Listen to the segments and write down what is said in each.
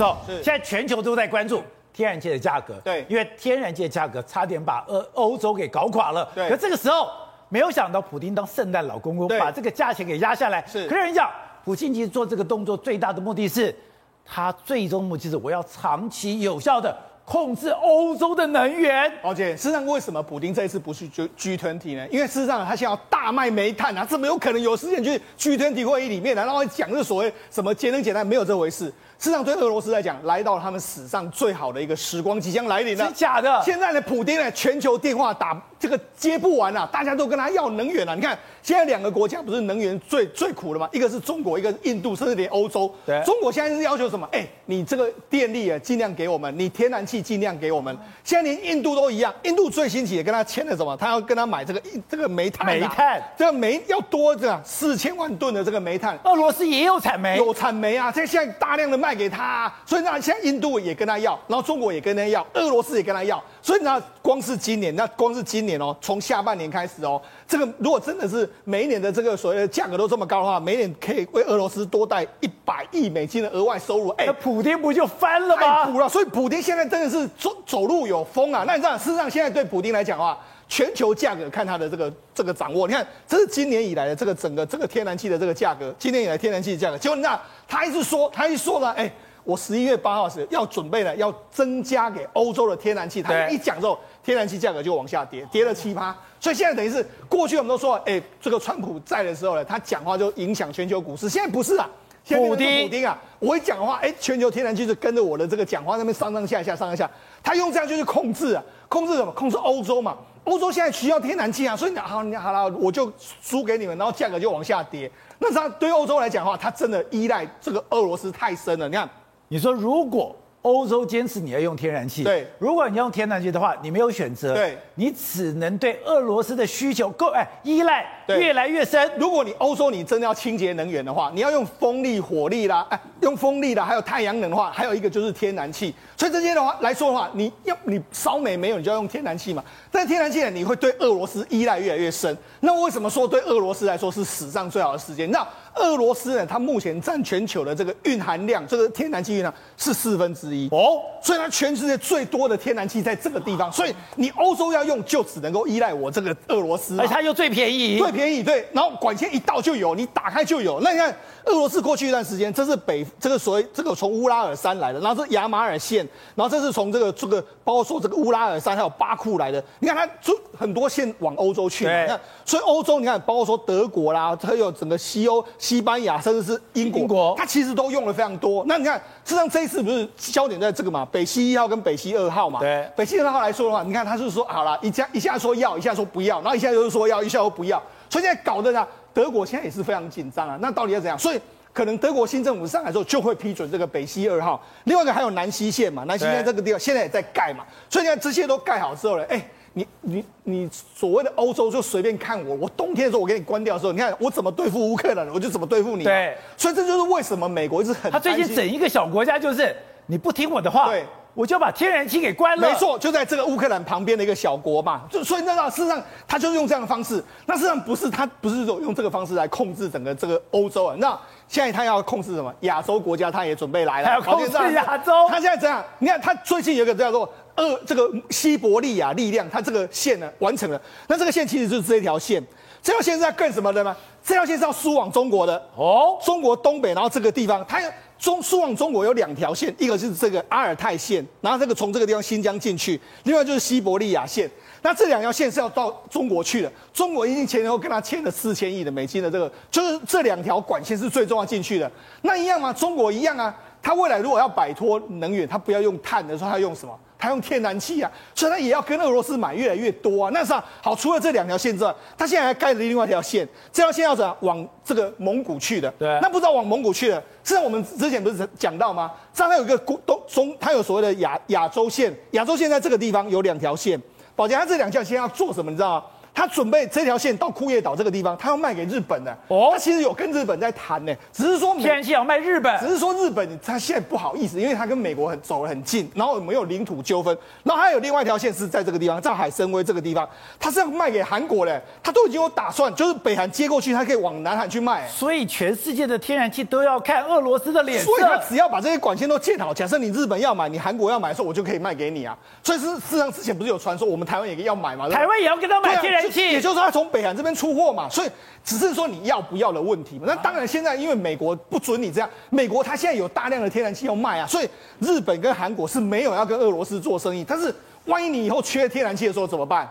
走，现在全球都在关注天然气的价格。对，因为天然气的价格差点把欧欧洲给搞垮了。对，可这个时候没有想到，普丁当圣诞老公公，把这个价钱给压下来。是，可是人讲，普京其实做这个动作最大的目的是，他最终目的是我要长期有效的。控制欧洲的能源，而且事实上，为什么普丁这一次不去 G G 团体呢？因为事实上，他现在要大卖煤炭啊，怎么有可能有时间去 G 团体会议里面，然后讲这所谓什么节能减碳，没有这回事。事实上，对俄罗斯来讲，来到了他们史上最好的一个时光即将来临了。是假的？现在呢，普丁呢，全球电话打这个接不完啊，大家都跟他要能源啊。你看，现在两个国家不是能源最最苦的吗？一个是中国，一个是印度，甚至连欧洲。对。中国现在是要求什么？哎，你这个电力啊，尽量给我们；你天然气尽量给我们。现在连印度都一样，印度最新起也跟他签了什么？他要跟他买这个这个煤炭、啊。煤炭。这个煤要多这四千万吨的这个煤炭。俄罗斯也有产煤。有产煤啊，这现在大量的卖给他、啊。所以呢，现在印度也跟他要，然后中国也跟他要，俄罗斯也跟他要。所以呢，光是今年，那光是今年哦，从下半年开始哦，这个如果真的是每一年的这个所谓的价格都这么高的话，每年可以为俄罗斯多带一百亿美金的额外收入。哎，那普丁不就翻了吗？所以普丁现在真的是走走路有风啊。那你知道，事实上现在对普丁来讲的话，全球价格看他的这个这个掌握，你看这是今年以来的这个整个这个天然气的这个价格，今年以来天然气的价格，结果你知道他一直说，他一说了，哎。我十一月八号时要准备了，要增加给欧洲的天然气。他一讲之后，天然气价格就往下跌，跌了七八。所以现在等于是过去我们都说，哎，这个川普在的时候呢，他讲话就影响全球股市。现在不是啊，现在是普丁，普丁啊，我一讲话，哎，全球天然气就跟着我的这个讲话那边上上下下上上下。他用这样就是控制啊，控制什么？控制欧洲嘛。欧洲现在需要天然气啊，所以你好，你好了，我就输给你们，然后价格就往下跌。那他对欧洲来讲的话，他真的依赖这个俄罗斯太深了。你看。你说，如果欧洲坚持你要用天然气，对，如果你要用天然气的话，你没有选择，对，你只能对俄罗斯的需求够哎依赖越来越深。如果你欧洲你真的要清洁能源的话，你要用风力、火力啦，哎，用风力啦，还有太阳能的话，还有一个就是天然气。所以这些的话来说的话，你要你烧煤没有，你就要用天然气嘛。但天然气呢，你会对俄罗斯依赖越来越深。那为什么说对俄罗斯来说是史上最好的时间？那俄罗斯呢，它目前占全球的这个蕴含量，这个天然气蕴量是四分之一。哦，所以它全世界最多的天然气在这个地方，所以你欧洲要用就只能够依赖我这个俄罗斯，而且它又最便宜，最便宜对，然后管线一到就有，你打开就有。那你看俄罗斯过去一段时间，这是北这个所谓这个从乌拉尔山来的，然后是亚马尔线，然后这是从这个这个包括说这个乌拉尔山还有巴库来的，你看它就很多线往欧洲去，你看，所以欧洲你看包括说德国啦，它有整个西欧、西班牙，甚至是英国，英国，它其实都用了非常多。那你看，实际上这一次不是焦点在这个嘛？北溪一号跟北溪二号嘛？对，北溪二号来说的话，你看他是说好了，一下一下说要，一下说不要，然后一下又说要，一下又不要，所以现在搞得呢，德国现在也是非常紧张啊。那到底要怎样？所以可能德国新政府上来之后就会批准这个北溪二号。另外一个还有南溪线嘛？南溪线这个地方现在也在盖嘛？所以你看这些都盖好之后呢，哎。你你你所谓的欧洲就随便看我，我冬天的时候我给你关掉的时候，你看我怎么对付乌克兰，我就怎么对付你。对，所以这就是为什么美国一直很。他最近整一个小国家就是你不听我的话，对，我就把天然气给关了。没错，就在这个乌克兰旁边的一个小国嘛，就所以那事实上他就是用这样的方式，那事实上不是他不是说用这个方式来控制整个这个欧洲啊，那现在他要控制什么？亚洲国家他也准备来了，他要控制亚洲。他现在这样，你看他最近有一个叫做。二这个西伯利亚力量，它这个线呢完成了。那这个线其实就是这一条线，这条线是要干什么的呢？这条线是要输往中国的哦，中国东北，然后这个地方它中输往中国有两条线，一个是这个阿尔泰线，然后这个从这个地方新疆进去，另外就是西伯利亚线。那这两条线是要到中国去的，中国已经前后跟他签了四千亿的美金的这个，就是这两条管线是最重要进去的。那一样吗？中国一样啊，他未来如果要摆脱能源，他不要用碳的时候，它用什么？他用天然气啊，所以他也要跟俄罗斯买越来越多啊。那是好，除了这两条线之外，他现在还盖了另外一条线，这条线要怎样往这个蒙古去的？对，那不知道往蒙古去的。实际上我们之前不是讲到吗？这它有一个东中，它有所谓的亚亚洲线，亚洲线在这个地方有两条线。宝强，它这两条线要做什么？你知道吗？他准备这条线到库页岛这个地方，他要卖给日本的。哦，他其实有跟日本在谈呢，只是说天然气要卖日本，只是说日本他现在不好意思，因为他跟美国很走得很近，然后没有领土纠纷，然后还有另外一条线是在这个地方，在海参崴这个地方，他是要卖给韩国的，他都已经有打算，就是北韩接过去，他可以往南韩去卖。所以全世界的天然气都要看俄罗斯的脸色，所以他只要把这些管线都建好，假设你日本要买，你韩国要买的时候，我就可以卖给你啊。所以是事实上之前不是有传说，我们台湾也要买嘛？台湾也要跟他买天然气，也就是说他从北韩这边出货嘛。所以只是说你要不要的问题嘛。那当然现在因为美国不准你这样，美国他现在有大量的天然气要卖啊，所以日本跟韩国是没有要跟俄罗斯做生意。但是万一你以后缺天然气的时候怎么办？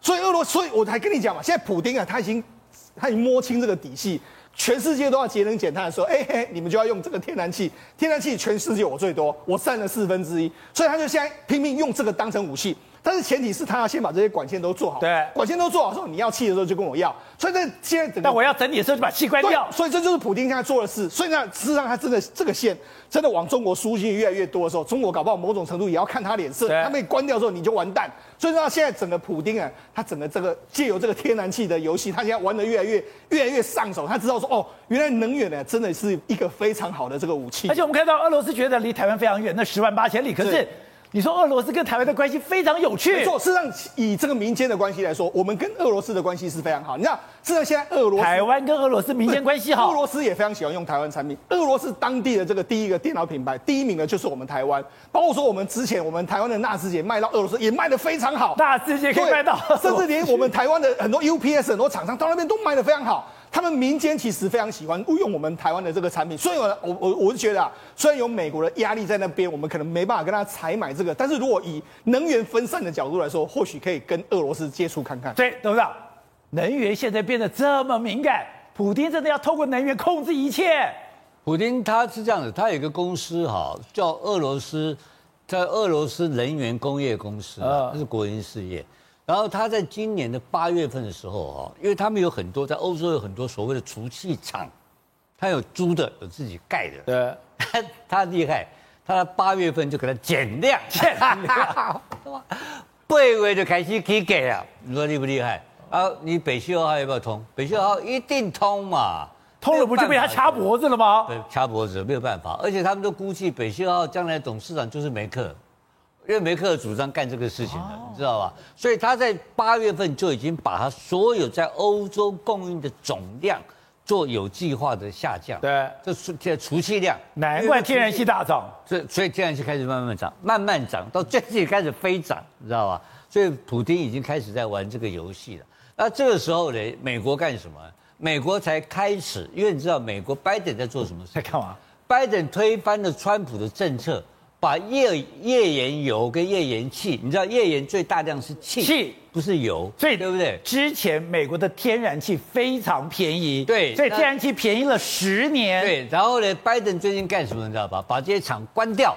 所以俄罗，所以我才跟你讲嘛，现在普丁啊，他已经他已经摸清这个底细。全世界都要节能减碳的时候，哎嘿，你们就要用这个天然气。天然气全世界我最多，我占了四分之一，所以他就现在拼命用这个当成武器。但是前提是他要先把这些管线都做好。对，管线都做好之后，你要气的时候就跟我要。所以这现在但我要整理的时候就把气关掉。所以这就是普京现在做的事。所以呢，事实上他真的这个线真的往中国输进越来越多的时候，中国搞不好某种程度也要看他脸色。他被关掉之后你就完蛋。所以说现在整个普丁啊，他整个这个借由这个天然气的游戏，他现在玩的越来越越来越上手。他知道说哦，原来能源呢真的是一个非常好的这个武器。而且我们看到俄罗斯觉得离台湾非常远，那十万八千里，可是。你说俄罗斯跟台湾的关系非常有趣，没错。事实上，以这个民间的关系来说，我们跟俄罗斯的关系是非常好。你知道，事实上现在俄罗斯、台湾跟俄罗斯民间关系好，俄罗斯也非常喜欢用台湾产品。俄罗斯当地的这个第一个电脑品牌，第一名的就是我们台湾。包括说我们之前我们台湾的纳智捷卖到俄罗斯也卖的非常好，纳智捷可以卖到，甚至连我们台湾的很多 UPS 很多厂商到那边都卖的非常好。他们民间其实非常喜欢用我们台湾的这个产品，所以我我我是觉得啊，虽然有美国的压力在那边，我们可能没办法跟他采买这个，但是如果以能源分散的角度来说，或许可以跟俄罗斯接触看看。对，董事长，能源现在变得这么敏感，普京真的要透过能源控制一切？普京他是这样子，他有一个公司哈，叫俄罗斯，在俄罗斯能源工业公司，啊，是国营事业。然后他在今年的八月份的时候哈，因为他们有很多在欧洲有很多所谓的储气厂，他有租的，有自己盖的。对，他 他厉害，他在八月份就给他减量，减量，八月就开始起价了。你说厉不厉害？啊，你北溪二号要不要通？北溪二号一定通嘛，通了不就被他掐脖子了吗？对，掐脖子没有办法，而且他们都估计北溪二号将来董事长就是梅克。因为梅克尔主张干这个事情的，你知道吧？所以他在八月份就已经把他所有在欧洲供应的总量做有计划的下降。对，这现在储气量，难怪天然气大涨。所以所以天然气开始慢慢涨，慢慢涨，到最近开始飞涨，你知道吧？所以普京已经开始在玩这个游戏了。那这个时候呢，美国干什么？美国才开始，因为你知道美国拜登在做什么事？在干嘛？拜登推翻了川普的政策。把页页岩油跟页岩气，你知道页岩最大量是气，气不是油，所以对不对？之前美国的天然气非常便宜，对，所以天然气便宜了十年。对，然后呢，拜登最近干什么？你知道吧？把这些厂关掉，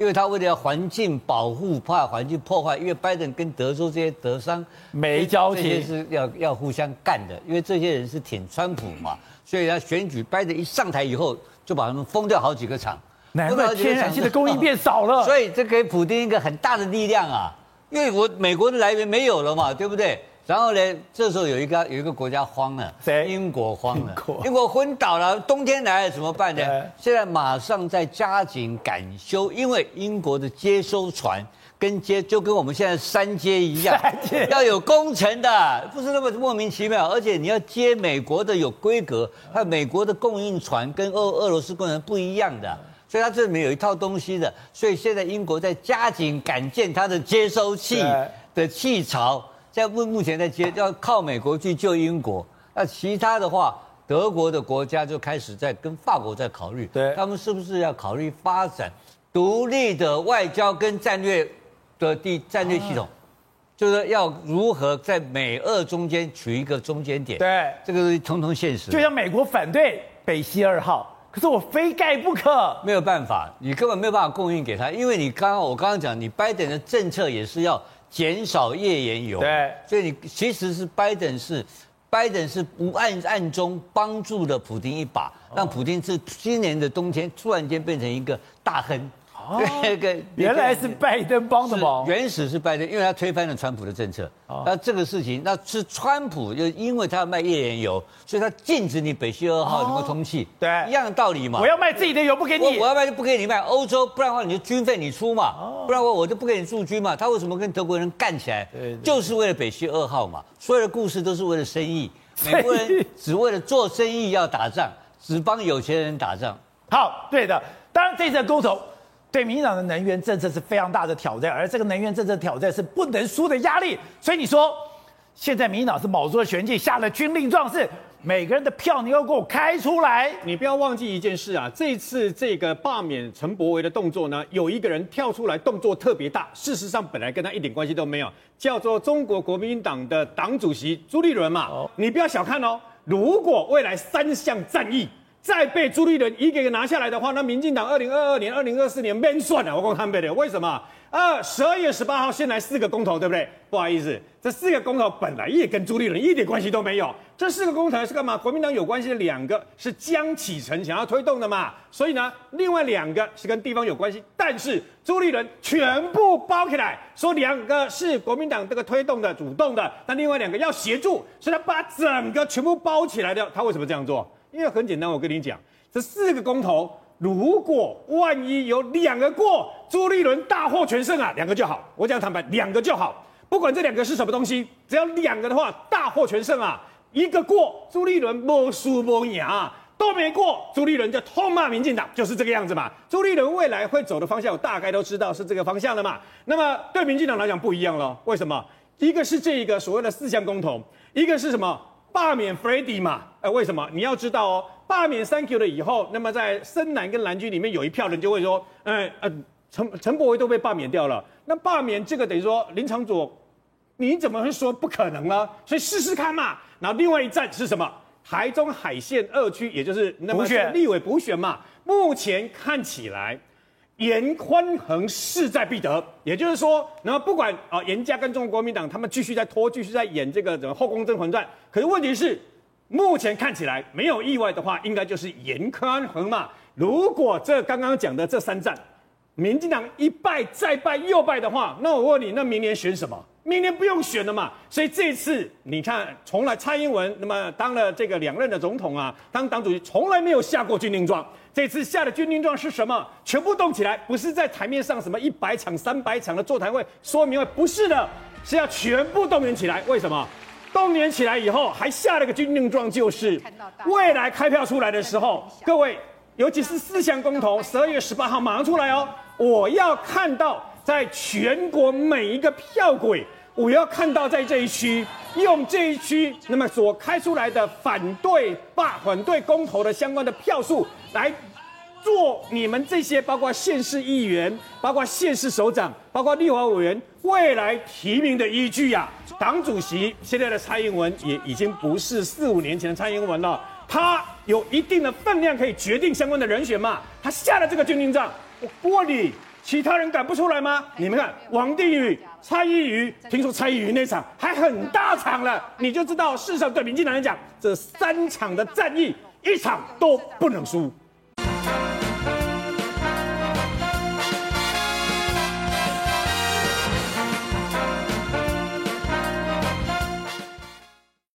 因为他为了要环境保护，怕环境破坏。因为拜登跟德州这些德商没交情，这些是要要互相干的。因为这些人是挺川普嘛，所以他选举拜登一上台以后，就把他们封掉好几个厂。难怪天然气的供应变少了，所以这给普京一个很大的力量啊！因为我美国的来源没有了嘛，对不对？然后呢，这时候有一个有一个国家慌了，谁？英国慌了，英国，英国昏倒了，冬天来了怎么办呢？现在马上在加紧赶修，因为英国的接收船跟接就跟我们现在三接一样，要有工程的，不是那么莫名其妙，而且你要接美国的有规格，还有美国的供应船跟俄俄罗斯供应不一样的。所以它这里面有一套东西的，所以现在英国在加紧赶建它的接收器的气槽，在目目前在接，要靠美国去救英国。那其他的话，德国的国家就开始在跟法国在考虑，对，他们是不是要考虑发展独立的外交跟战略的地战略系统，就是要如何在美俄中间取一个中间点。对，这个是通通现实。就像美国反对北溪二号。可是我非盖不可，没有办法，你根本没有办法供应给他，因为你刚刚我刚刚讲，你拜登的政策也是要减少页岩油，对，所以你其实是拜登是拜登是不暗暗中帮助了普京一把，让普京是今年的冬天突然间变成一个大亨，哦，那个 原来是拜登帮的忙，原始是拜登，因为他推翻了川普的政策。哦、那这个事情，那是川普，就因为他要卖页岩油，所以他禁止你北溪二号能够通气。对，一样的道理嘛。我要卖自己的油不给你，我，我要卖就不给你卖。欧洲，不然的话你就军费你出嘛，哦、不然的话我就不给你驻军嘛。他为什么跟德国人干起来？对对对，就是为了北溪二号嘛。所有的故事都是为了生意，美国人只为了做生意要打仗，只帮有钱人打仗。好，对的。当然，这次公投对民进党的能源政策是非常大的挑战，而这个能源政策挑战是不能输的压力。所以你说，现在民进党是卯足了全劲，下了军令状，是每个人的票你要给我开出来。你不要忘记一件事啊，这次这个罢免陈柏惟的动作呢，有一个人跳出来，动作特别大。事实上，本来跟他一点关系都没有，叫做中国国民党的党主席朱立伦嘛。哦，你不要小看哦，如果未来三项战役。再被朱立伦一个一个拿下来的话，那民进党二零二二年、二零二四年免算了。我讲坦白的，为什么？二十二月十八号先来四个公投，对不对？不好意思，这四个公投本来也跟朱立伦一点关系都没有。这四个公投是干嘛？国民党有关系的两个是江启臣想要推动的嘛，所以呢，另外两个是跟地方有关系，但是朱立伦全部包起来，说两个是国民党这个推动的主动的，但另外两个要协助，所以他把整个全部包起来的。他为什么这样做？因为很简单，我跟你讲，这四个公投，如果万一有两个过，朱立伦大获全胜啊，两个就好。我讲坦白，两个就好，不管这两个是什么东西，只要两个的话，大获全胜啊。一个过，朱立伦没输没赢啊，都没过，朱立伦就痛骂民进党，就是这个样子嘛。朱立伦未来会走的方向，我大概都知道是这个方向了嘛。那么对民进党来讲不一样了，为什么？一个是这一个所谓的四项公投，一个是什么？罢免 Freddy 嘛？哎，为什么？你要知道哦，罢免 Thank you 了以后，那么在深蓝跟蓝军里面有一票人就会说，哎，呃，陈陈柏惟都被罢免掉了，那罢免这个等于说林长佐，你怎么会说不可能呢？所以试试看嘛。然后另外一站是什么？台中海线二区，也就是那么立委补选嘛。目前看起来。严宽恒势在必得，也就是说，那么不管啊，严家跟中国国民党他们继续在拖，继续在演这个什么后宫甄嬛传。可是问题是，目前看起来没有意外的话，应该就是严宽恒嘛。如果这刚刚讲的这三战，民进党一败再败又败的话，那我问你，那明年选什么？明年不用选了嘛。所以这次你看，从来蔡英文那么当了这个两任的总统啊，当党主席从来没有下过军令状。这次下的军令状是什么？全部动起来，不是在台面上什么一百场、三百场的座谈会说明会，不是的，是要全部动员起来。为什么？动员起来以后，还下了个军令状，就是未来开票出来的时候，各位，尤其是四项公投，十二月十八号马上出来哦，我要看到在全国每一个票轨，我要看到在这一区。用这一区那么所开出来的反对罢反对公投的相关的票数来做你们这些包括县市议员、包括县市首长、包括立法委员未来提名的依据呀、啊。党主席现在的蔡英文也已经不是四五年前的蔡英文了，他有一定的分量可以决定相关的人选嘛。他下了这个军令状，我问你。其他人敢不出来吗？你们看，王定宇、蔡依瑜，听说蔡依瑜那场还很大场了，你就知道，事实上对民进党来讲，这三场的战役，一场都不能输。